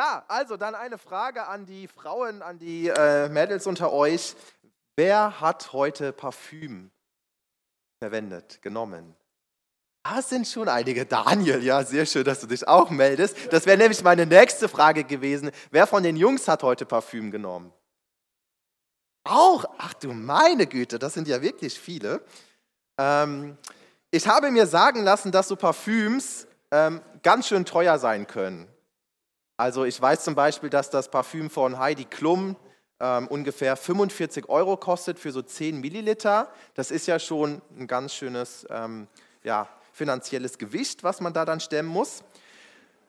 Ja, also dann eine Frage an die Frauen, an die äh, Mädels unter euch. Wer hat heute Parfüm verwendet, genommen? Ah, sind schon einige. Daniel, ja, sehr schön, dass du dich auch meldest. Das wäre nämlich meine nächste Frage gewesen. Wer von den Jungs hat heute Parfüm genommen? Auch? Ach du meine Güte, das sind ja wirklich viele. Ähm, ich habe mir sagen lassen, dass so Parfüms ähm, ganz schön teuer sein können. Also ich weiß zum Beispiel, dass das Parfüm von Heidi Klum ähm, ungefähr 45 Euro kostet für so 10 Milliliter. Das ist ja schon ein ganz schönes ähm, ja, finanzielles Gewicht, was man da dann stemmen muss.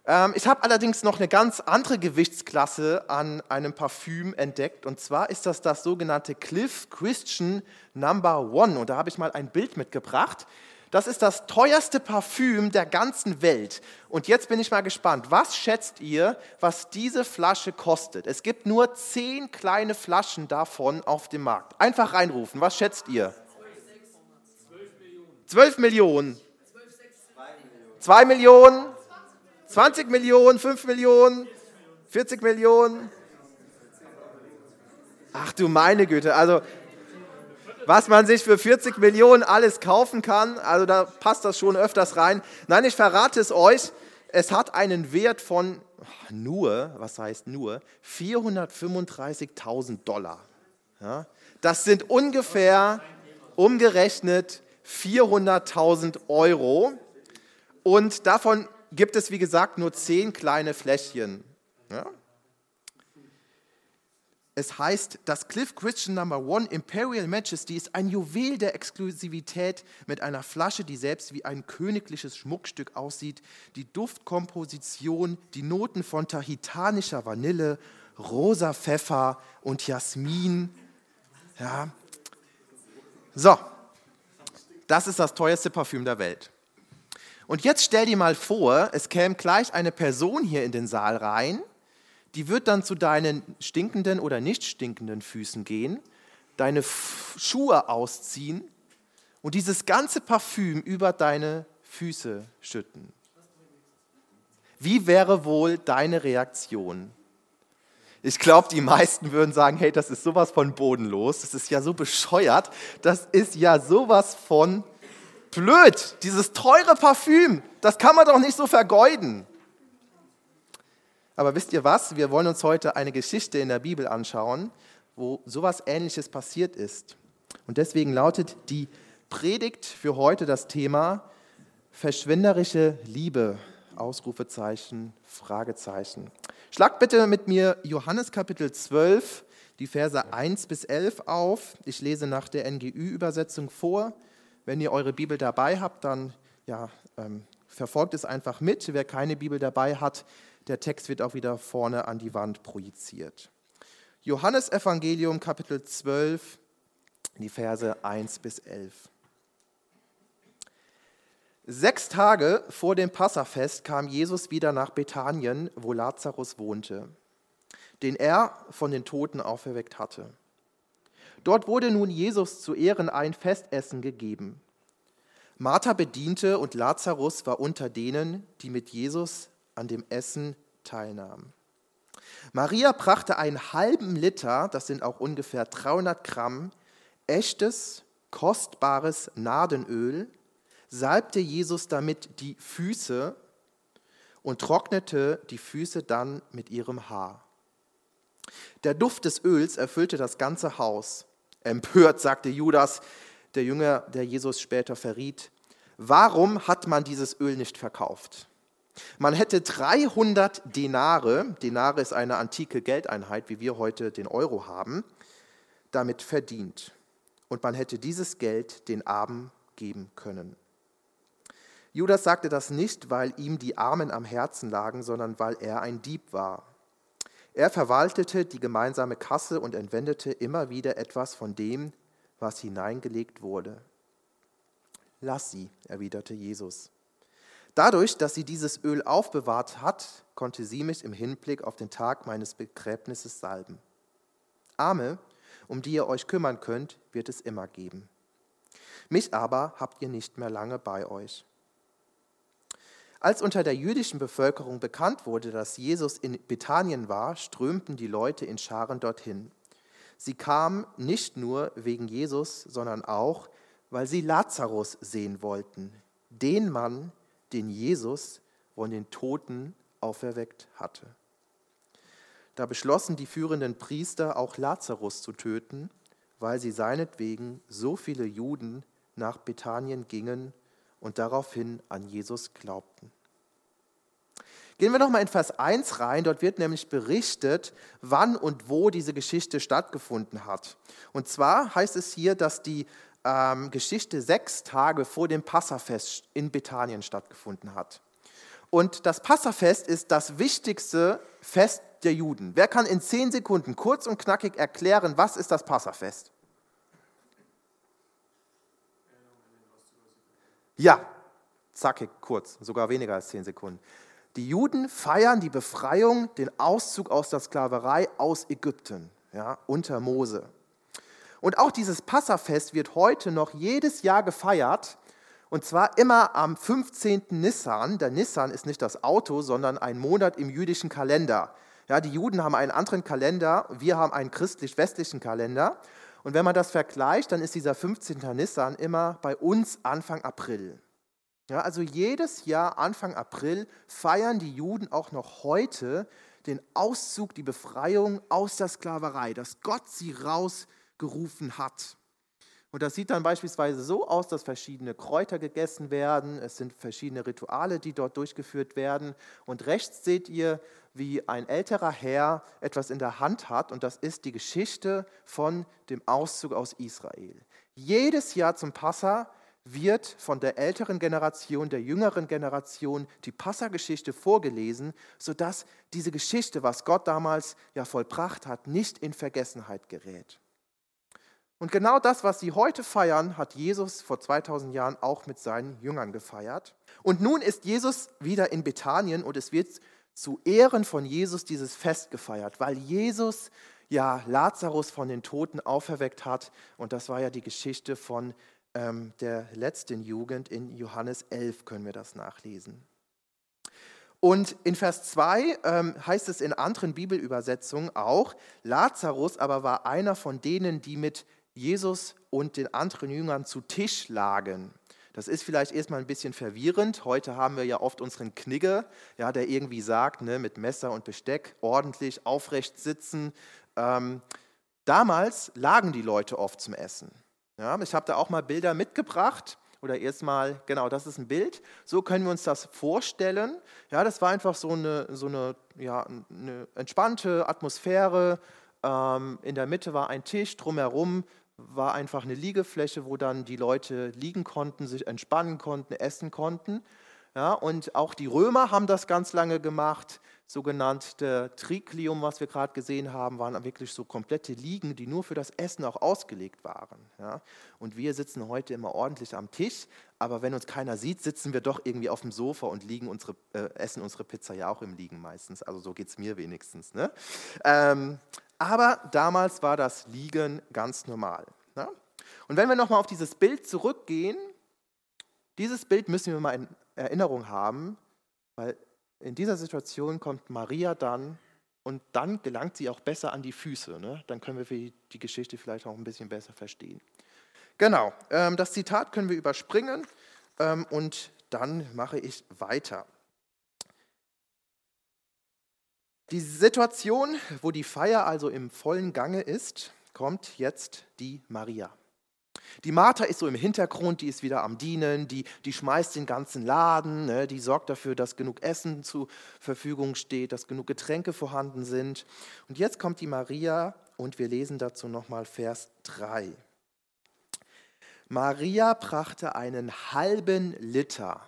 Ähm, ich habe allerdings noch eine ganz andere Gewichtsklasse an einem Parfüm entdeckt. Und zwar ist das das sogenannte Cliff Christian Number One. Und da habe ich mal ein Bild mitgebracht. Das ist das teuerste Parfüm der ganzen Welt. Und jetzt bin ich mal gespannt. Was schätzt ihr, was diese Flasche kostet? Es gibt nur zehn kleine Flaschen davon auf dem Markt. Einfach reinrufen. Was schätzt ihr? 12 Millionen. 2 Millionen. 20 Millionen, 5 Millionen, 40 Millionen. Ach du meine Güte, also was man sich für 40 Millionen alles kaufen kann, also da passt das schon öfters rein. Nein, ich verrate es euch, es hat einen Wert von nur, was heißt nur, 435.000 Dollar. Ja, das sind ungefähr umgerechnet 400.000 Euro. Und davon gibt es, wie gesagt, nur zehn kleine Fläschchen. Ja? Es heißt, das Cliff Christian Number One Imperial Majesty ist ein Juwel der Exklusivität mit einer Flasche, die selbst wie ein königliches Schmuckstück aussieht. Die Duftkomposition, die Noten von tahitanischer Vanille, rosa Pfeffer und Jasmin. Ja. So, das ist das teuerste Parfüm der Welt. Und jetzt stell dir mal vor, es käme gleich eine Person hier in den Saal rein, die wird dann zu deinen stinkenden oder nicht stinkenden Füßen gehen, deine Schuhe ausziehen und dieses ganze Parfüm über deine Füße schütten. Wie wäre wohl deine Reaktion? Ich glaube, die meisten würden sagen, hey, das ist sowas von bodenlos, das ist ja so bescheuert, das ist ja sowas von blöd, dieses teure Parfüm, das kann man doch nicht so vergeuden. Aber wisst ihr was? Wir wollen uns heute eine Geschichte in der Bibel anschauen, wo sowas Ähnliches passiert ist. Und deswegen lautet die Predigt für heute das Thema verschwenderische Liebe. Ausrufezeichen, Fragezeichen. Schlagt bitte mit mir Johannes Kapitel 12, die Verse 1 bis 11 auf. Ich lese nach der NGÜ-Übersetzung vor. Wenn ihr eure Bibel dabei habt, dann ja, ähm, verfolgt es einfach mit. Wer keine Bibel dabei hat, der Text wird auch wieder vorne an die Wand projiziert. Johannes Evangelium Kapitel 12, die Verse 1 bis 11. Sechs Tage vor dem Passafest kam Jesus wieder nach Bethanien, wo Lazarus wohnte, den er von den Toten auferweckt hatte. Dort wurde nun Jesus zu Ehren ein Festessen gegeben. Martha bediente und Lazarus war unter denen, die mit Jesus an dem Essen teilnahmen. Maria brachte einen halben Liter, das sind auch ungefähr 300 Gramm, echtes, kostbares Nadenöl, salbte Jesus damit die Füße und trocknete die Füße dann mit ihrem Haar. Der Duft des Öls erfüllte das ganze Haus. Empört sagte Judas, der Jünger, der Jesus später verriet, warum hat man dieses Öl nicht verkauft? Man hätte 300 Denare, Denare ist eine antike Geldeinheit, wie wir heute den Euro haben, damit verdient. Und man hätte dieses Geld den Armen geben können. Judas sagte das nicht, weil ihm die Armen am Herzen lagen, sondern weil er ein Dieb war. Er verwaltete die gemeinsame Kasse und entwendete immer wieder etwas von dem, was hineingelegt wurde. Lass sie, erwiderte Jesus. Dadurch, dass sie dieses Öl aufbewahrt hat, konnte sie mich im Hinblick auf den Tag meines Begräbnisses salben. Arme, um die ihr euch kümmern könnt, wird es immer geben. Mich aber habt ihr nicht mehr lange bei euch. Als unter der jüdischen Bevölkerung bekannt wurde, dass Jesus in Bethanien war, strömten die Leute in Scharen dorthin. Sie kamen nicht nur wegen Jesus, sondern auch, weil sie Lazarus sehen wollten, den Mann, den Jesus von den Toten auferweckt hatte. Da beschlossen die führenden Priester auch Lazarus zu töten, weil sie seinetwegen so viele Juden nach Bethanien gingen und daraufhin an Jesus glaubten. Gehen wir noch mal in Vers 1 rein, dort wird nämlich berichtet, wann und wo diese Geschichte stattgefunden hat. Und zwar heißt es hier, dass die ähm, Geschichte sechs Tage vor dem Passafest in Bethanien stattgefunden hat. Und das Passafest ist das wichtigste Fest der Juden. Wer kann in zehn Sekunden kurz und knackig erklären, was ist das Passafest? Ja, zackig, kurz, sogar weniger als zehn Sekunden. Die Juden feiern die Befreiung, den Auszug aus der Sklaverei aus Ägypten, ja, unter Mose. Und auch dieses Passafest wird heute noch jedes Jahr gefeiert und zwar immer am 15. Nissan. Der Nissan ist nicht das Auto, sondern ein Monat im jüdischen Kalender. Ja, die Juden haben einen anderen Kalender, wir haben einen christlich-westlichen Kalender. Und wenn man das vergleicht, dann ist dieser 15. Nissan immer bei uns Anfang April. Ja, also jedes Jahr Anfang April feiern die Juden auch noch heute den Auszug, die Befreiung aus der Sklaverei, dass Gott sie rausgerufen hat. Und das sieht dann beispielsweise so aus, dass verschiedene Kräuter gegessen werden. Es sind verschiedene Rituale, die dort durchgeführt werden. Und rechts seht ihr, wie ein älterer Herr etwas in der Hand hat. Und das ist die Geschichte von dem Auszug aus Israel. Jedes Jahr zum Passa wird von der älteren Generation, der jüngeren Generation die Passageschichte vorgelesen, sodass diese Geschichte, was Gott damals ja vollbracht hat, nicht in Vergessenheit gerät. Und genau das, was sie heute feiern, hat Jesus vor 2000 Jahren auch mit seinen Jüngern gefeiert. Und nun ist Jesus wieder in Bethanien und es wird zu Ehren von Jesus dieses Fest gefeiert, weil Jesus ja Lazarus von den Toten auferweckt hat. Und das war ja die Geschichte von ähm, der letzten Jugend. In Johannes 11 können wir das nachlesen. Und in Vers 2 ähm, heißt es in anderen Bibelübersetzungen auch, Lazarus aber war einer von denen, die mit Jesus und den anderen Jüngern zu Tisch lagen. Das ist vielleicht erstmal ein bisschen verwirrend. Heute haben wir ja oft unseren Knigge, ja, der irgendwie sagt, ne, mit Messer und Besteck ordentlich aufrecht sitzen. Ähm, damals lagen die Leute oft zum Essen. Ja, ich habe da auch mal Bilder mitgebracht. Oder erstmal, genau, das ist ein Bild. So können wir uns das vorstellen. Ja, das war einfach so eine, so eine, ja, eine entspannte Atmosphäre. Ähm, in der Mitte war ein Tisch, drumherum war einfach eine Liegefläche, wo dann die Leute liegen konnten, sich entspannen konnten, essen konnten. Ja, und auch die Römer haben das ganz lange gemacht. Sogenannte Triklium, was wir gerade gesehen haben, waren wirklich so komplette Liegen, die nur für das Essen auch ausgelegt waren. Ja, und wir sitzen heute immer ordentlich am Tisch, aber wenn uns keiner sieht, sitzen wir doch irgendwie auf dem Sofa und liegen unsere, äh, essen unsere Pizza ja auch im Liegen meistens. Also so geht es mir wenigstens. Ne? Ähm, aber damals war das Liegen ganz normal. Ne? Und wenn wir nochmal auf dieses Bild zurückgehen, dieses Bild müssen wir mal in Erinnerung haben, weil in dieser Situation kommt Maria dann und dann gelangt sie auch besser an die Füße. Ne? Dann können wir die Geschichte vielleicht auch ein bisschen besser verstehen. Genau, ähm, das Zitat können wir überspringen ähm, und dann mache ich weiter. Die Situation, wo die Feier also im vollen Gange ist, kommt jetzt die Maria. Die Martha ist so im Hintergrund, die ist wieder am Dienen, die, die schmeißt den ganzen Laden, ne, die sorgt dafür, dass genug Essen zur Verfügung steht, dass genug Getränke vorhanden sind. Und jetzt kommt die Maria und wir lesen dazu nochmal Vers 3. Maria brachte einen halben Liter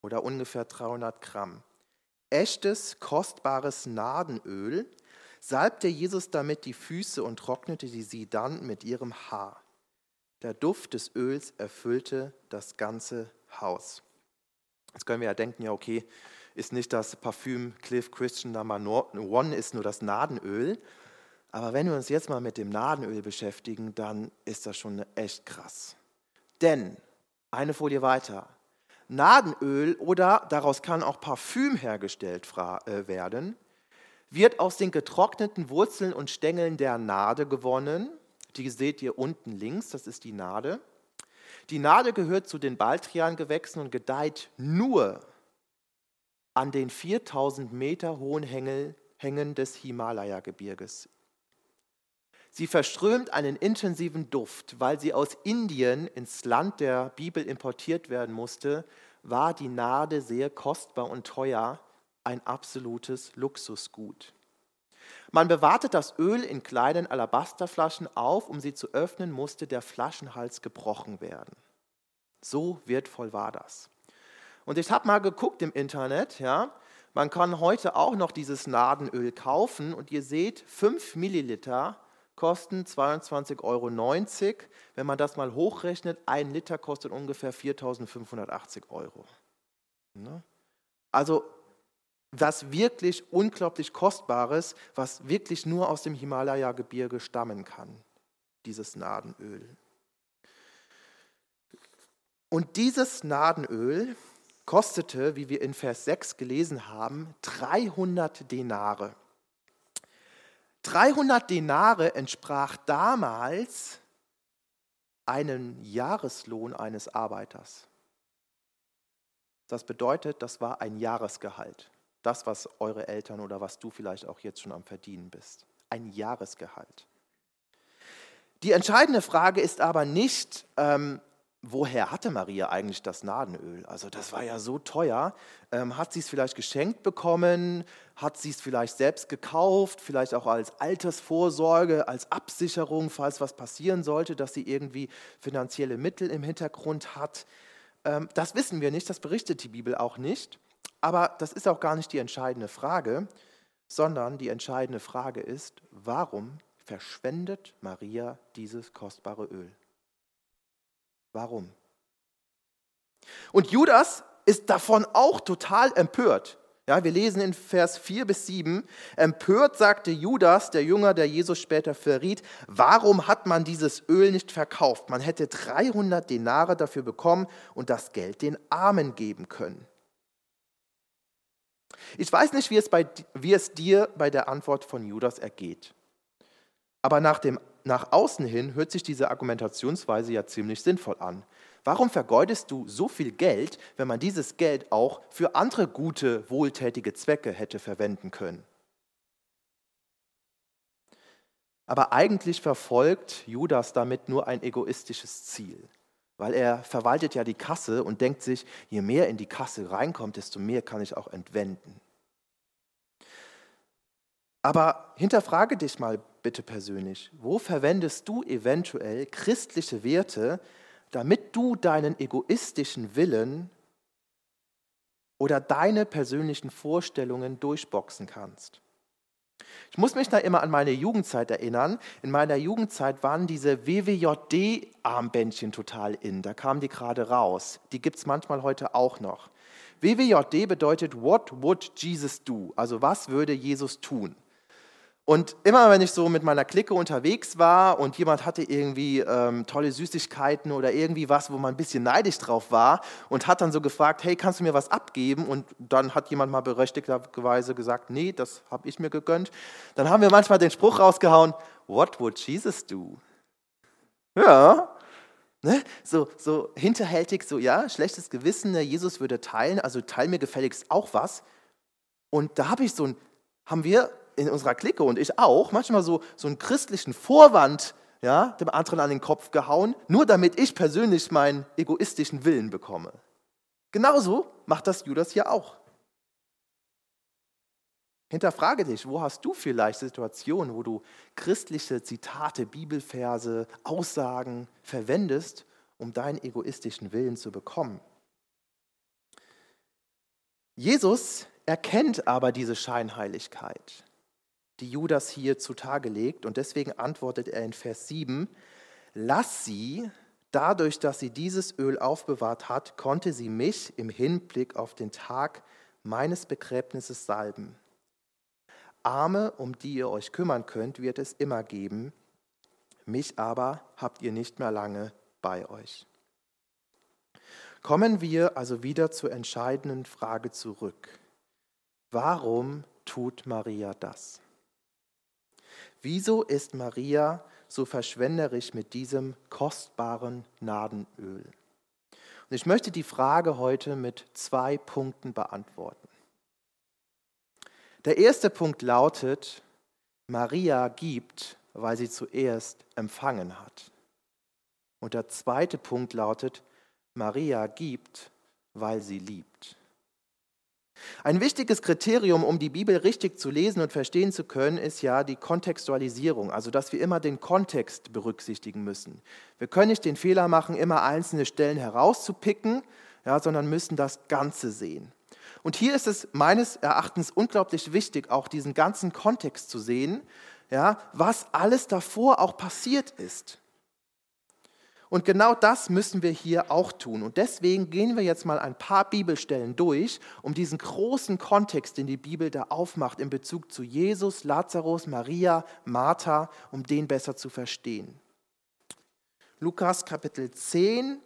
oder ungefähr 300 Gramm echtes, kostbares Nadenöl, salbte Jesus damit die Füße und trocknete sie dann mit ihrem Haar. Der Duft des Öls erfüllte das ganze Haus. Jetzt können wir ja denken, ja okay, ist nicht das Parfüm Cliff Christian Number One, ist nur das Nadenöl. Aber wenn wir uns jetzt mal mit dem Nadenöl beschäftigen, dann ist das schon echt krass. Denn, eine Folie weiter, Nadenöl oder daraus kann auch Parfüm hergestellt äh, werden, wird aus den getrockneten Wurzeln und Stängeln der Nade gewonnen. Die seht ihr unten links, das ist die Nade. Die Nade gehört zu den Baldrian-Gewächsen und gedeiht nur an den 4000 Meter hohen Hängen des Himalaya-Gebirges. Sie verströmt einen intensiven Duft, weil sie aus Indien ins Land der Bibel importiert werden musste, war die Nade sehr kostbar und teuer, ein absolutes Luxusgut. Man bewahrte das Öl in kleinen Alabasterflaschen auf, um sie zu öffnen, musste der Flaschenhals gebrochen werden. So wertvoll war das. Und ich habe mal geguckt im Internet, ja, man kann heute auch noch dieses Nadenöl kaufen und ihr seht, 5 Milliliter kosten 22,90 Euro. Wenn man das mal hochrechnet, ein Liter kostet ungefähr 4.580 Euro. Ne? Also was wirklich unglaublich Kostbares, was wirklich nur aus dem Himalaya-Gebirge stammen kann, dieses Nadenöl. Und dieses Nadenöl kostete, wie wir in Vers 6 gelesen haben, 300 Denare. 300 Denare entsprach damals einem Jahreslohn eines Arbeiters. Das bedeutet, das war ein Jahresgehalt. Das, was eure Eltern oder was du vielleicht auch jetzt schon am Verdienen bist. Ein Jahresgehalt. Die entscheidende Frage ist aber nicht, ähm, woher hatte Maria eigentlich das Nadenöl? Also das war ja so teuer. Ähm, hat sie es vielleicht geschenkt bekommen? Hat sie es vielleicht selbst gekauft? Vielleicht auch als Altersvorsorge, als Absicherung, falls was passieren sollte, dass sie irgendwie finanzielle Mittel im Hintergrund hat? Ähm, das wissen wir nicht, das berichtet die Bibel auch nicht. Aber das ist auch gar nicht die entscheidende Frage, sondern die entscheidende Frage ist, warum verschwendet Maria dieses kostbare Öl? Warum? Und Judas ist davon auch total empört. Ja, wir lesen in Vers 4 bis 7, empört sagte Judas, der Jünger, der Jesus später verriet, warum hat man dieses Öl nicht verkauft? Man hätte 300 Denare dafür bekommen und das Geld den Armen geben können. Ich weiß nicht, wie es, bei, wie es dir bei der Antwort von Judas ergeht. Aber nach dem nach außen hin hört sich diese Argumentationsweise ja ziemlich sinnvoll an. Warum vergeudest du so viel Geld, wenn man dieses Geld auch für andere gute, wohltätige Zwecke hätte verwenden können? Aber eigentlich verfolgt Judas damit nur ein egoistisches Ziel, weil er verwaltet ja die Kasse und denkt sich, je mehr in die Kasse reinkommt, desto mehr kann ich auch entwenden. Aber hinterfrage dich mal bitte persönlich, wo verwendest du eventuell christliche Werte, damit du deinen egoistischen Willen oder deine persönlichen Vorstellungen durchboxen kannst? Ich muss mich da immer an meine Jugendzeit erinnern. In meiner Jugendzeit waren diese WWJD-Armbändchen total in. Da kamen die gerade raus. Die gibt es manchmal heute auch noch. WWJD bedeutet What would Jesus do? Also was würde Jesus tun? Und immer wenn ich so mit meiner Clique unterwegs war und jemand hatte irgendwie ähm, tolle Süßigkeiten oder irgendwie was, wo man ein bisschen neidisch drauf war und hat dann so gefragt, hey, kannst du mir was abgeben? Und dann hat jemand mal berechtigterweise gesagt, nee, das habe ich mir gegönnt. Dann haben wir manchmal den Spruch rausgehauen, what would Jesus do? Ja, Ne? So, so hinterhältig, so ja, schlechtes Gewissen, ne? Jesus würde teilen, also teil mir gefälligst auch was. Und da habe ich so ein, haben wir in unserer Clique und ich auch manchmal so, so einen christlichen Vorwand ja, dem anderen an den Kopf gehauen, nur damit ich persönlich meinen egoistischen Willen bekomme. Genauso macht das Judas hier auch. Hinterfrage dich, wo hast du vielleicht Situationen, wo du christliche Zitate, Bibelverse, Aussagen verwendest, um deinen egoistischen Willen zu bekommen? Jesus erkennt aber diese Scheinheiligkeit die Judas hier zutage legt. Und deswegen antwortet er in Vers 7, lass sie, dadurch, dass sie dieses Öl aufbewahrt hat, konnte sie mich im Hinblick auf den Tag meines Begräbnisses salben. Arme, um die ihr euch kümmern könnt, wird es immer geben, mich aber habt ihr nicht mehr lange bei euch. Kommen wir also wieder zur entscheidenden Frage zurück. Warum tut Maria das? Wieso ist Maria so verschwenderisch mit diesem kostbaren Nadenöl? Und ich möchte die Frage heute mit zwei Punkten beantworten. Der erste Punkt lautet, Maria gibt, weil sie zuerst empfangen hat. Und der zweite Punkt lautet, Maria gibt, weil sie liebt. Ein wichtiges Kriterium, um die Bibel richtig zu lesen und verstehen zu können, ist ja die Kontextualisierung, also dass wir immer den Kontext berücksichtigen müssen. Wir können nicht den Fehler machen, immer einzelne Stellen herauszupicken, ja, sondern müssen das Ganze sehen. Und hier ist es meines Erachtens unglaublich wichtig, auch diesen ganzen Kontext zu sehen, ja, was alles davor auch passiert ist. Und genau das müssen wir hier auch tun. Und deswegen gehen wir jetzt mal ein paar Bibelstellen durch, um diesen großen Kontext, den die Bibel da aufmacht in Bezug zu Jesus, Lazarus, Maria, Martha, um den besser zu verstehen. Lukas Kapitel 10,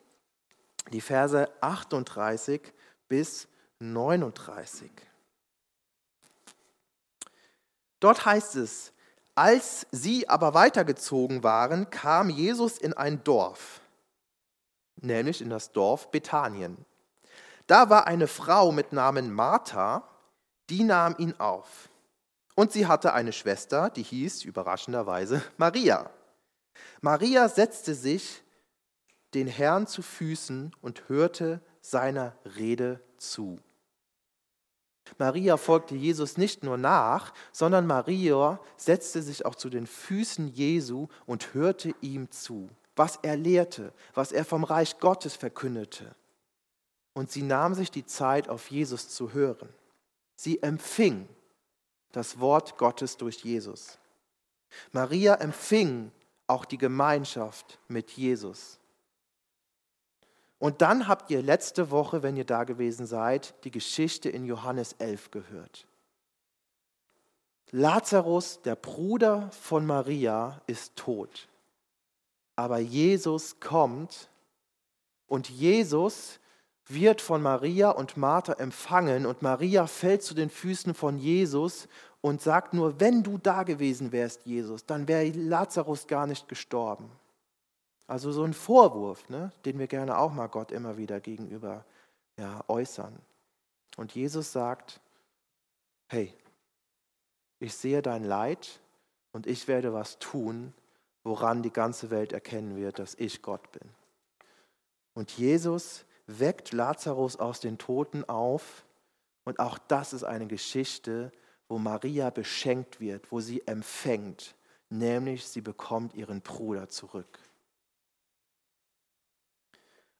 die Verse 38 bis 39. Dort heißt es, als sie aber weitergezogen waren, kam Jesus in ein Dorf, nämlich in das Dorf Bethanien. Da war eine Frau mit Namen Martha, die nahm ihn auf. Und sie hatte eine Schwester, die hieß überraschenderweise Maria. Maria setzte sich den Herrn zu Füßen und hörte seiner Rede zu. Maria folgte Jesus nicht nur nach, sondern Maria setzte sich auch zu den Füßen Jesu und hörte ihm zu, was er lehrte, was er vom Reich Gottes verkündete. Und sie nahm sich die Zeit, auf Jesus zu hören. Sie empfing das Wort Gottes durch Jesus. Maria empfing auch die Gemeinschaft mit Jesus. Und dann habt ihr letzte Woche, wenn ihr da gewesen seid, die Geschichte in Johannes 11 gehört. Lazarus, der Bruder von Maria, ist tot. Aber Jesus kommt und Jesus wird von Maria und Martha empfangen und Maria fällt zu den Füßen von Jesus und sagt nur, wenn du da gewesen wärst, Jesus, dann wäre Lazarus gar nicht gestorben. Also so ein Vorwurf, ne, den wir gerne auch mal Gott immer wieder gegenüber ja, äußern. Und Jesus sagt, hey, ich sehe dein Leid und ich werde was tun, woran die ganze Welt erkennen wird, dass ich Gott bin. Und Jesus weckt Lazarus aus den Toten auf und auch das ist eine Geschichte, wo Maria beschenkt wird, wo sie empfängt, nämlich sie bekommt ihren Bruder zurück.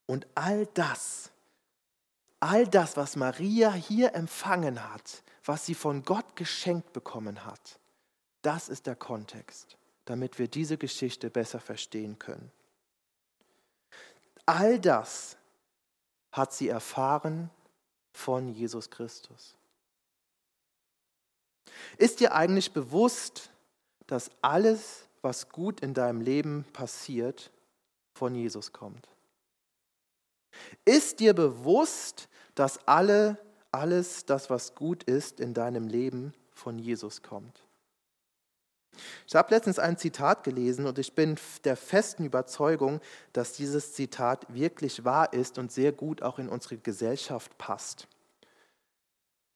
Und all das, all das, was Maria hier empfangen hat, was sie von Gott geschenkt bekommen hat, das ist der Kontext, damit wir diese Geschichte besser verstehen können. All das hat sie erfahren von Jesus Christus. Ist dir eigentlich bewusst, dass alles, was gut in deinem Leben passiert, von Jesus kommt? Ist dir bewusst, dass alle, alles das, was gut ist in deinem Leben, von Jesus kommt? Ich habe letztens ein Zitat gelesen und ich bin der festen Überzeugung, dass dieses Zitat wirklich wahr ist und sehr gut auch in unsere Gesellschaft passt.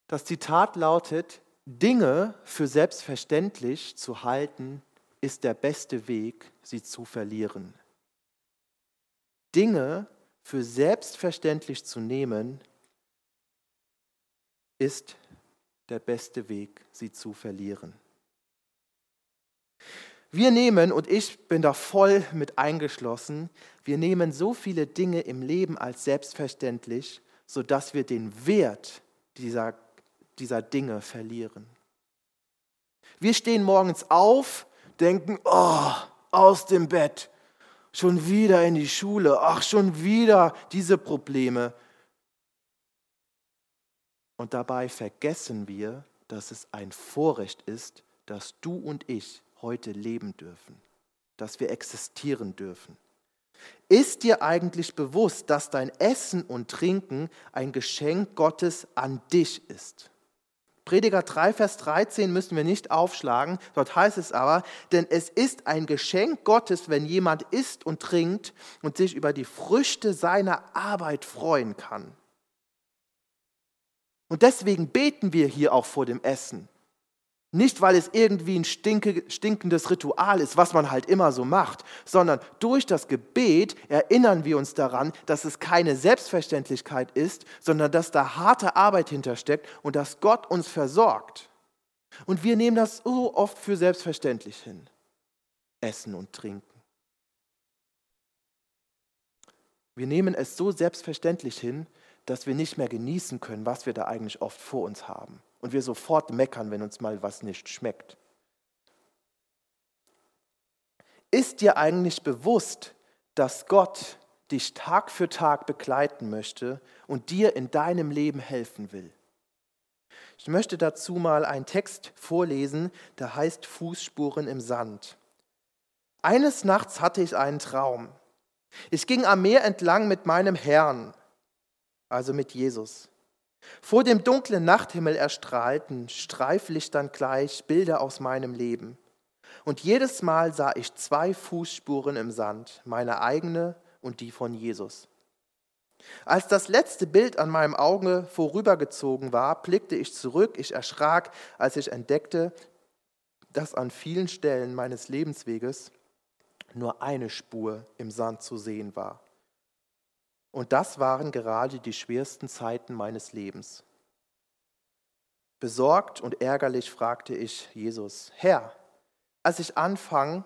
Das Zitat lautet, Dinge für selbstverständlich zu halten, ist der beste Weg, sie zu verlieren. Dinge für selbstverständlich zu nehmen, ist der beste Weg, sie zu verlieren. Wir nehmen, und ich bin da voll mit eingeschlossen, wir nehmen so viele Dinge im Leben als selbstverständlich, sodass wir den Wert dieser, dieser Dinge verlieren. Wir stehen morgens auf, denken, oh, aus dem Bett, Schon wieder in die Schule. Ach, schon wieder diese Probleme. Und dabei vergessen wir, dass es ein Vorrecht ist, dass du und ich heute leben dürfen, dass wir existieren dürfen. Ist dir eigentlich bewusst, dass dein Essen und Trinken ein Geschenk Gottes an dich ist? Prediger 3, Vers 13 müssen wir nicht aufschlagen, dort heißt es aber, denn es ist ein Geschenk Gottes, wenn jemand isst und trinkt und sich über die Früchte seiner Arbeit freuen kann. Und deswegen beten wir hier auch vor dem Essen. Nicht, weil es irgendwie ein stinkendes Ritual ist, was man halt immer so macht, sondern durch das Gebet erinnern wir uns daran, dass es keine Selbstverständlichkeit ist, sondern dass da harte Arbeit hintersteckt und dass Gott uns versorgt. Und wir nehmen das so oft für selbstverständlich hin. Essen und trinken. Wir nehmen es so selbstverständlich hin, dass wir nicht mehr genießen können, was wir da eigentlich oft vor uns haben und wir sofort meckern, wenn uns mal was nicht schmeckt. Ist dir eigentlich bewusst, dass Gott dich Tag für Tag begleiten möchte und dir in deinem Leben helfen will? Ich möchte dazu mal einen Text vorlesen, der heißt Fußspuren im Sand. Eines Nachts hatte ich einen Traum. Ich ging am Meer entlang mit meinem Herrn, also mit Jesus. Vor dem dunklen Nachthimmel erstrahlten Streiflichtern gleich Bilder aus meinem Leben. Und jedes Mal sah ich zwei Fußspuren im Sand, meine eigene und die von Jesus. Als das letzte Bild an meinem Auge vorübergezogen war, blickte ich zurück, ich erschrak, als ich entdeckte, dass an vielen Stellen meines Lebensweges nur eine Spur im Sand zu sehen war. Und das waren gerade die schwersten Zeiten meines Lebens. Besorgt und ärgerlich fragte ich Jesus, Herr, als ich anfang,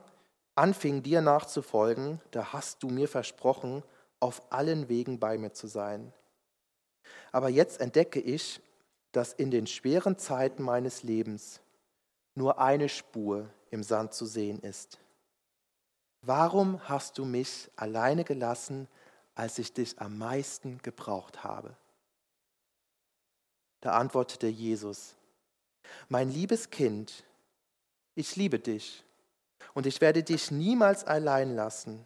anfing dir nachzufolgen, da hast du mir versprochen, auf allen Wegen bei mir zu sein. Aber jetzt entdecke ich, dass in den schweren Zeiten meines Lebens nur eine Spur im Sand zu sehen ist. Warum hast du mich alleine gelassen, als ich dich am meisten gebraucht habe? Da antwortete Jesus, mein liebes Kind, ich liebe dich und ich werde dich niemals allein lassen,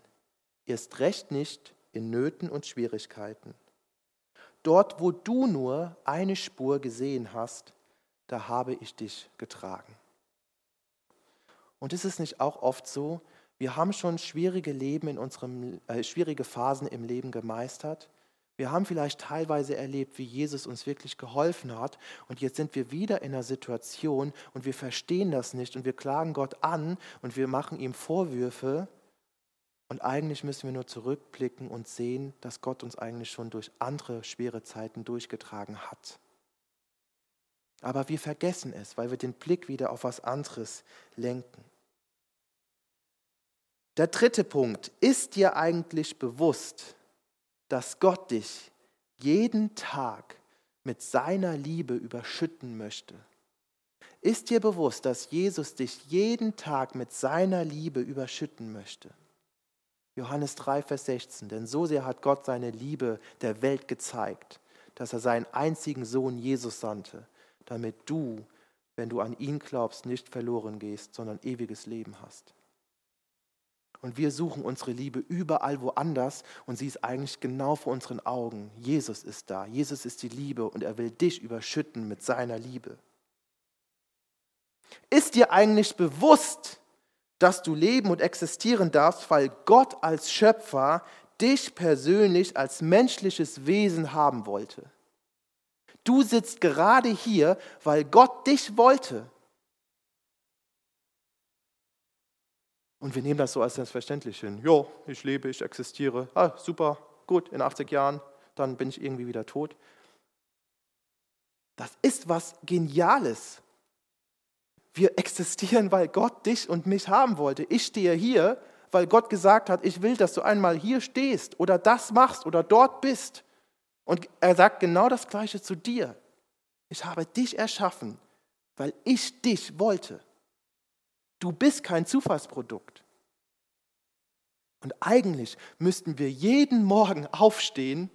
erst recht nicht in Nöten und Schwierigkeiten. Dort, wo du nur eine Spur gesehen hast, da habe ich dich getragen. Und ist es nicht auch oft so, wir haben schon schwierige Leben in unserem, äh, schwierige Phasen im Leben gemeistert. Wir haben vielleicht teilweise erlebt, wie Jesus uns wirklich geholfen hat. Und jetzt sind wir wieder in einer Situation und wir verstehen das nicht und wir klagen Gott an und wir machen ihm Vorwürfe. Und eigentlich müssen wir nur zurückblicken und sehen, dass Gott uns eigentlich schon durch andere schwere Zeiten durchgetragen hat. Aber wir vergessen es, weil wir den Blick wieder auf was anderes lenken. Der dritte Punkt, ist dir eigentlich bewusst, dass Gott dich jeden Tag mit seiner Liebe überschütten möchte? Ist dir bewusst, dass Jesus dich jeden Tag mit seiner Liebe überschütten möchte? Johannes 3, Vers 16. Denn so sehr hat Gott seine Liebe der Welt gezeigt, dass er seinen einzigen Sohn Jesus sandte, damit du, wenn du an ihn glaubst, nicht verloren gehst, sondern ewiges Leben hast. Und wir suchen unsere Liebe überall woanders und sie ist eigentlich genau vor unseren Augen. Jesus ist da. Jesus ist die Liebe und er will dich überschütten mit seiner Liebe. Ist dir eigentlich bewusst, dass du leben und existieren darfst, weil Gott als Schöpfer dich persönlich als menschliches Wesen haben wollte? Du sitzt gerade hier, weil Gott dich wollte. Und wir nehmen das so als selbstverständlich hin. Jo, ich lebe, ich existiere. Ah, super, gut, in 80 Jahren, dann bin ich irgendwie wieder tot. Das ist was Geniales. Wir existieren, weil Gott dich und mich haben wollte. Ich stehe hier, weil Gott gesagt hat, ich will, dass du einmal hier stehst oder das machst oder dort bist. Und er sagt genau das Gleiche zu dir. Ich habe dich erschaffen, weil ich dich wollte. Du bist kein Zufallsprodukt. Und eigentlich müssten wir jeden Morgen aufstehen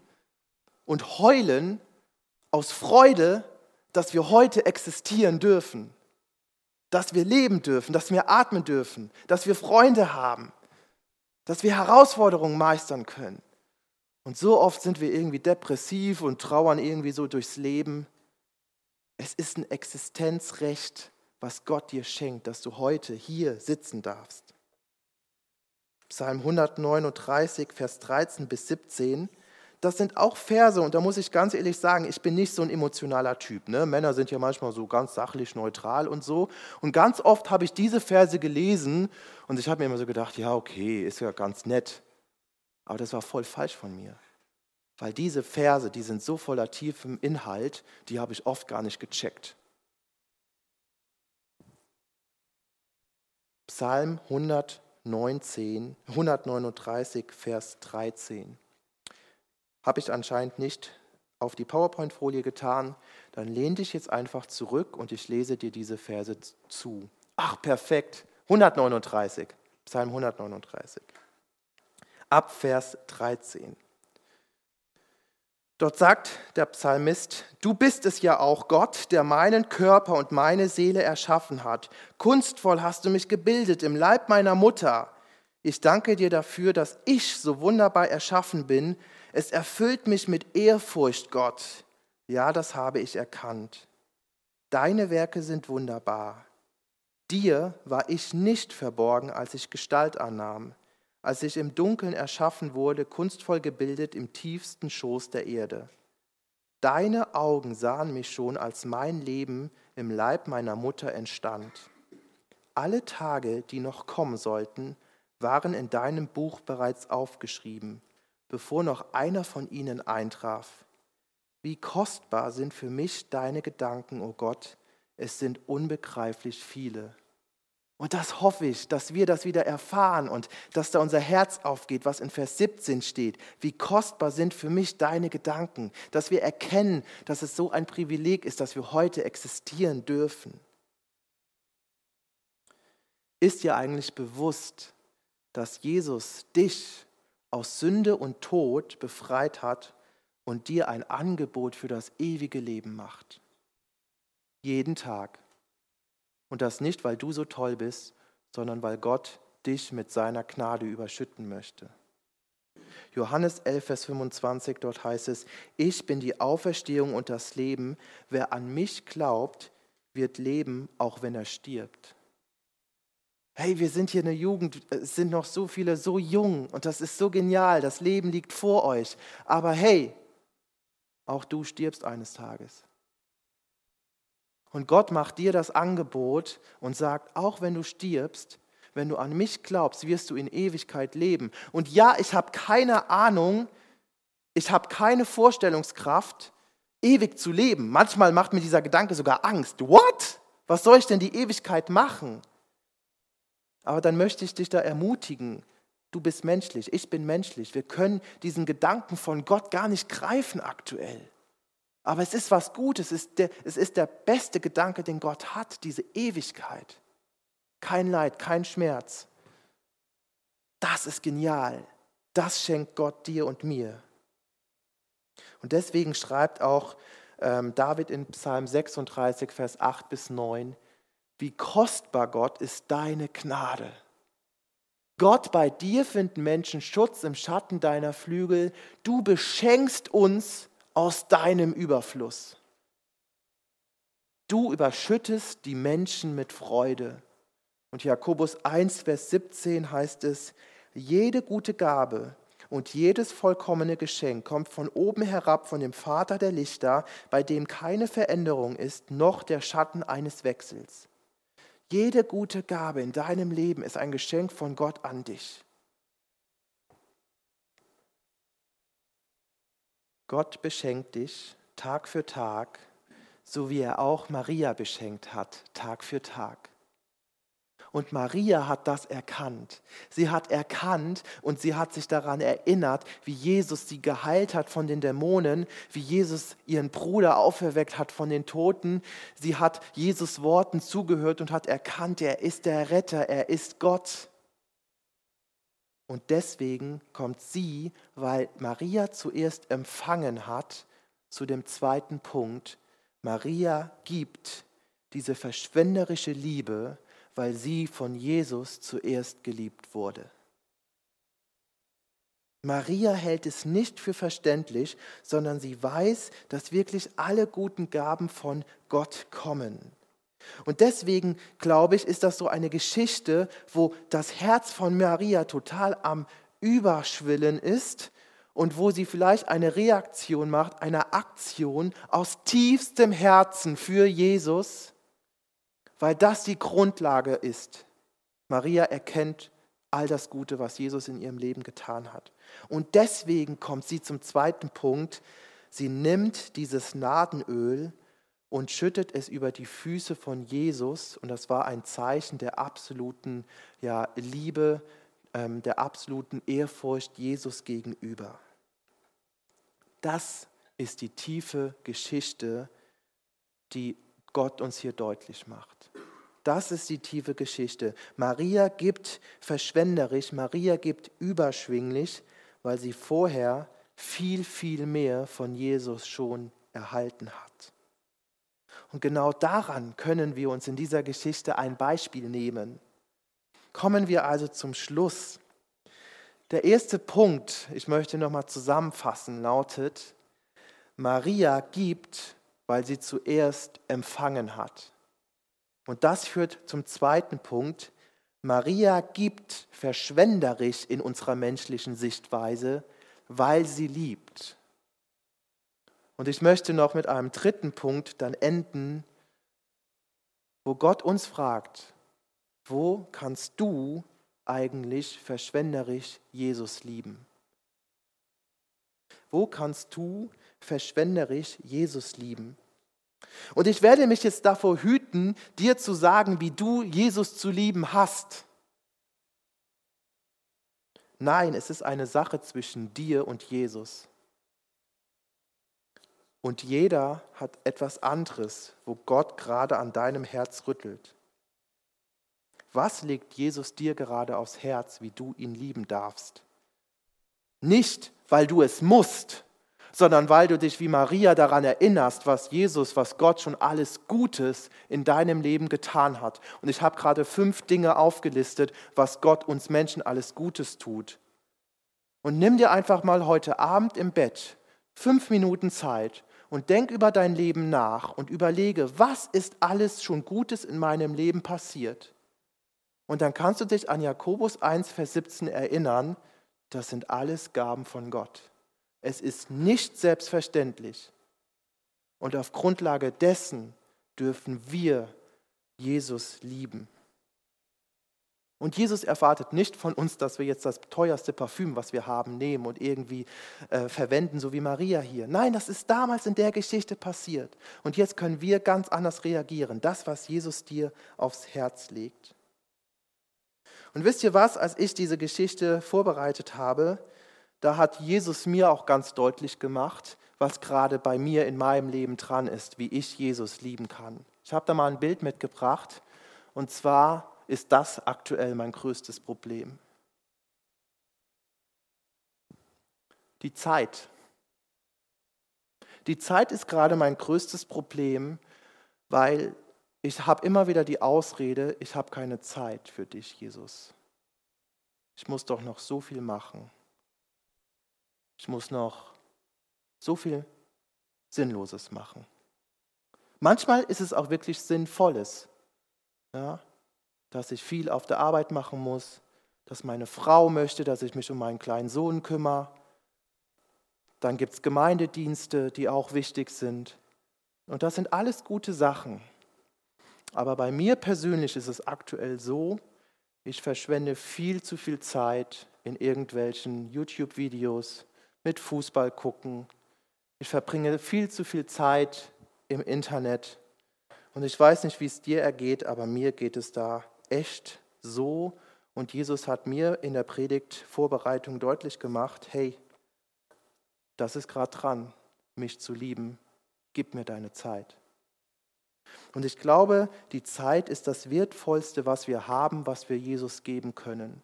und heulen aus Freude, dass wir heute existieren dürfen, dass wir leben dürfen, dass wir atmen dürfen, dass wir Freunde haben, dass wir Herausforderungen meistern können. Und so oft sind wir irgendwie depressiv und trauern irgendwie so durchs Leben. Es ist ein Existenzrecht, was Gott dir schenkt, dass du heute hier sitzen darfst. Psalm 139, Vers 13 bis 17 das sind auch Verse und da muss ich ganz ehrlich sagen, ich bin nicht so ein emotionaler Typ. Ne? Männer sind ja manchmal so ganz sachlich neutral und so. Und ganz oft habe ich diese Verse gelesen und ich habe mir immer so gedacht, ja okay, ist ja ganz nett. Aber das war voll falsch von mir. Weil diese Verse, die sind so voller tiefem Inhalt, die habe ich oft gar nicht gecheckt. Psalm 119, 139, Vers 13. Habe ich anscheinend nicht auf die PowerPoint-Folie getan, dann lehn dich jetzt einfach zurück und ich lese dir diese Verse zu. Ach, perfekt. 139, Psalm 139. Ab Vers 13. Dort sagt der Psalmist, du bist es ja auch, Gott, der meinen Körper und meine Seele erschaffen hat. Kunstvoll hast du mich gebildet im Leib meiner Mutter. Ich danke dir dafür, dass ich so wunderbar erschaffen bin. Es erfüllt mich mit Ehrfurcht, Gott. Ja, das habe ich erkannt. Deine Werke sind wunderbar. Dir war ich nicht verborgen, als ich Gestalt annahm, als ich im Dunkeln erschaffen wurde, kunstvoll gebildet im tiefsten Schoß der Erde. Deine Augen sahen mich schon, als mein Leben im Leib meiner Mutter entstand. Alle Tage, die noch kommen sollten, waren in deinem Buch bereits aufgeschrieben bevor noch einer von ihnen eintraf. Wie kostbar sind für mich deine Gedanken, o oh Gott, es sind unbegreiflich viele. Und das hoffe ich, dass wir das wieder erfahren und dass da unser Herz aufgeht, was in Vers 17 steht. Wie kostbar sind für mich deine Gedanken, dass wir erkennen, dass es so ein Privileg ist, dass wir heute existieren dürfen. Ist dir eigentlich bewusst, dass Jesus dich aus Sünde und Tod befreit hat und dir ein Angebot für das ewige Leben macht. Jeden Tag. Und das nicht, weil du so toll bist, sondern weil Gott dich mit seiner Gnade überschütten möchte. Johannes 11, Vers 25, dort heißt es, ich bin die Auferstehung und das Leben. Wer an mich glaubt, wird leben, auch wenn er stirbt. Hey, wir sind hier eine Jugend, es sind noch so viele so jung und das ist so genial, das Leben liegt vor euch. Aber hey, auch du stirbst eines Tages. Und Gott macht dir das Angebot und sagt, auch wenn du stirbst, wenn du an mich glaubst, wirst du in Ewigkeit leben. Und ja, ich habe keine Ahnung, ich habe keine Vorstellungskraft, ewig zu leben. Manchmal macht mir dieser Gedanke sogar Angst. What? Was soll ich denn die Ewigkeit machen? Aber dann möchte ich dich da ermutigen, du bist menschlich, ich bin menschlich. Wir können diesen Gedanken von Gott gar nicht greifen aktuell. Aber es ist was Gutes, es ist, der, es ist der beste Gedanke, den Gott hat, diese Ewigkeit. Kein Leid, kein Schmerz. Das ist genial. Das schenkt Gott dir und mir. Und deswegen schreibt auch ähm, David in Psalm 36, Vers 8 bis 9, wie kostbar Gott ist deine Gnade. Gott, bei dir finden Menschen Schutz im Schatten deiner Flügel. Du beschenkst uns aus deinem Überfluss. Du überschüttest die Menschen mit Freude. Und Jakobus 1, Vers 17 heißt es, jede gute Gabe und jedes vollkommene Geschenk kommt von oben herab von dem Vater der Lichter, bei dem keine Veränderung ist, noch der Schatten eines Wechsels. Jede gute Gabe in deinem Leben ist ein Geschenk von Gott an dich. Gott beschenkt dich Tag für Tag, so wie er auch Maria beschenkt hat, Tag für Tag. Und Maria hat das erkannt. Sie hat erkannt und sie hat sich daran erinnert, wie Jesus sie geheilt hat von den Dämonen, wie Jesus ihren Bruder auferweckt hat von den Toten. Sie hat Jesus Worten zugehört und hat erkannt, er ist der Retter, er ist Gott. Und deswegen kommt sie, weil Maria zuerst empfangen hat, zu dem zweiten Punkt. Maria gibt diese verschwenderische Liebe, weil sie von Jesus zuerst geliebt wurde. Maria hält es nicht für verständlich, sondern sie weiß, dass wirklich alle guten Gaben von Gott kommen. Und deswegen, glaube ich, ist das so eine Geschichte, wo das Herz von Maria total am Überschwillen ist und wo sie vielleicht eine Reaktion macht, eine Aktion aus tiefstem Herzen für Jesus, weil das die Grundlage ist. Maria erkennt all das Gute, was Jesus in ihrem Leben getan hat. Und deswegen kommt sie zum zweiten Punkt. Sie nimmt dieses Nadenöl und schüttet es über die Füße von Jesus. Und das war ein Zeichen der absoluten ja, Liebe, ähm, der absoluten Ehrfurcht Jesus gegenüber. Das ist die tiefe Geschichte, die Gott uns hier deutlich macht. Das ist die tiefe Geschichte. Maria gibt verschwenderisch, Maria gibt überschwinglich, weil sie vorher viel, viel mehr von Jesus schon erhalten hat. Und genau daran können wir uns in dieser Geschichte ein Beispiel nehmen. Kommen wir also zum Schluss. Der erste Punkt, ich möchte nochmal zusammenfassen, lautet, Maria gibt, weil sie zuerst empfangen hat. Und das führt zum zweiten Punkt. Maria gibt verschwenderisch in unserer menschlichen Sichtweise, weil sie liebt. Und ich möchte noch mit einem dritten Punkt dann enden, wo Gott uns fragt, wo kannst du eigentlich verschwenderisch Jesus lieben? Wo kannst du verschwenderisch Jesus lieben? Und ich werde mich jetzt davor hüten, dir zu sagen, wie du Jesus zu lieben hast. Nein, es ist eine Sache zwischen dir und Jesus. Und jeder hat etwas anderes, wo Gott gerade an deinem Herz rüttelt. Was legt Jesus dir gerade aufs Herz, wie du ihn lieben darfst? Nicht, weil du es musst, sondern weil du dich wie Maria daran erinnerst, was Jesus, was Gott schon alles Gutes in deinem Leben getan hat. Und ich habe gerade fünf Dinge aufgelistet, was Gott uns Menschen alles Gutes tut. Und nimm dir einfach mal heute Abend im Bett fünf Minuten Zeit und denk über dein Leben nach und überlege, was ist alles schon Gutes in meinem Leben passiert. Und dann kannst du dich an Jakobus 1, Vers 17 erinnern, das sind alles Gaben von Gott. Es ist nicht selbstverständlich. Und auf Grundlage dessen dürfen wir Jesus lieben. Und Jesus erwartet nicht von uns, dass wir jetzt das teuerste Parfüm, was wir haben, nehmen und irgendwie äh, verwenden, so wie Maria hier. Nein, das ist damals in der Geschichte passiert. Und jetzt können wir ganz anders reagieren. Das, was Jesus dir aufs Herz legt. Und wisst ihr was, als ich diese Geschichte vorbereitet habe, da hat Jesus mir auch ganz deutlich gemacht, was gerade bei mir in meinem Leben dran ist, wie ich Jesus lieben kann. Ich habe da mal ein Bild mitgebracht und zwar ist das aktuell mein größtes Problem. Die Zeit. Die Zeit ist gerade mein größtes Problem, weil ich habe immer wieder die Ausrede, ich habe keine Zeit für dich, Jesus. Ich muss doch noch so viel machen. Ich muss noch so viel Sinnloses machen. Manchmal ist es auch wirklich Sinnvolles, ja, dass ich viel auf der Arbeit machen muss, dass meine Frau möchte, dass ich mich um meinen kleinen Sohn kümmere. Dann gibt es Gemeindedienste, die auch wichtig sind. Und das sind alles gute Sachen. Aber bei mir persönlich ist es aktuell so, ich verschwende viel zu viel Zeit in irgendwelchen YouTube-Videos, mit Fußball gucken. Ich verbringe viel zu viel Zeit im Internet. Und ich weiß nicht, wie es dir ergeht, aber mir geht es da echt so. Und Jesus hat mir in der Predigtvorbereitung deutlich gemacht, hey, das ist gerade dran, mich zu lieben. Gib mir deine Zeit. Und ich glaube, die Zeit ist das Wertvollste, was wir haben, was wir Jesus geben können.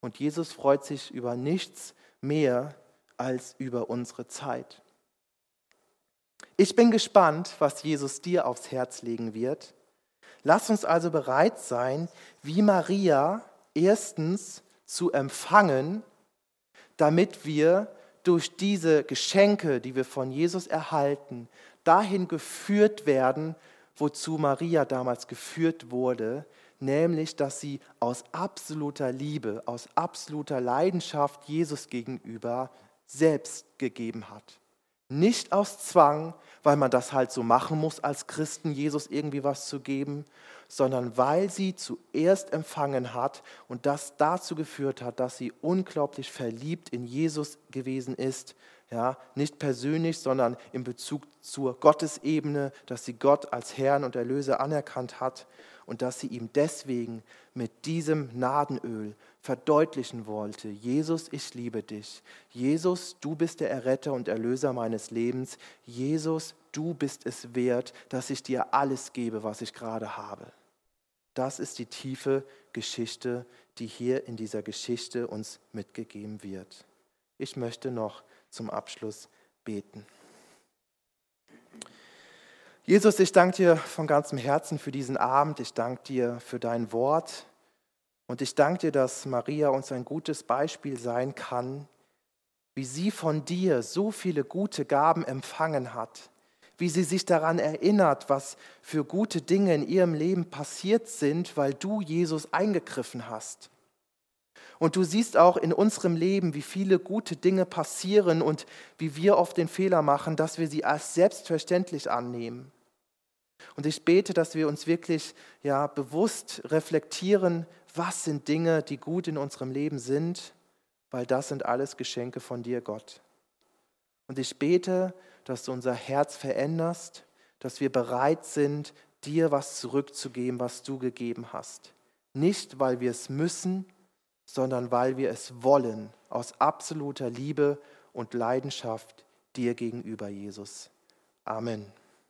Und Jesus freut sich über nichts mehr, als über unsere Zeit. Ich bin gespannt, was Jesus dir aufs Herz legen wird. Lass uns also bereit sein, wie Maria erstens zu empfangen, damit wir durch diese Geschenke, die wir von Jesus erhalten, dahin geführt werden, wozu Maria damals geführt wurde, nämlich dass sie aus absoluter Liebe, aus absoluter Leidenschaft Jesus gegenüber selbst gegeben hat. Nicht aus Zwang, weil man das halt so machen muss als Christen, Jesus irgendwie was zu geben, sondern weil sie zuerst empfangen hat und das dazu geführt hat, dass sie unglaublich verliebt in Jesus gewesen ist. Ja, nicht persönlich, sondern in Bezug zur Gottesebene, dass sie Gott als Herrn und Erlöser anerkannt hat und dass sie ihm deswegen mit diesem Nadenöl verdeutlichen wollte, Jesus, ich liebe dich. Jesus, du bist der Erretter und Erlöser meines Lebens. Jesus, du bist es wert, dass ich dir alles gebe, was ich gerade habe. Das ist die tiefe Geschichte, die hier in dieser Geschichte uns mitgegeben wird. Ich möchte noch zum Abschluss beten. Jesus, ich danke dir von ganzem Herzen für diesen Abend. Ich danke dir für dein Wort. Und ich danke dir, dass Maria uns ein gutes Beispiel sein kann, wie sie von dir so viele gute Gaben empfangen hat, wie sie sich daran erinnert, was für gute Dinge in ihrem Leben passiert sind, weil du, Jesus, eingegriffen hast. Und du siehst auch in unserem Leben, wie viele gute Dinge passieren und wie wir oft den Fehler machen, dass wir sie als selbstverständlich annehmen. Und ich bete, dass wir uns wirklich ja, bewusst reflektieren, was sind Dinge, die gut in unserem Leben sind, weil das sind alles Geschenke von dir, Gott. Und ich bete, dass du unser Herz veränderst, dass wir bereit sind, dir was zurückzugeben, was du gegeben hast. Nicht, weil wir es müssen, sondern weil wir es wollen, aus absoluter Liebe und Leidenschaft dir gegenüber, Jesus. Amen.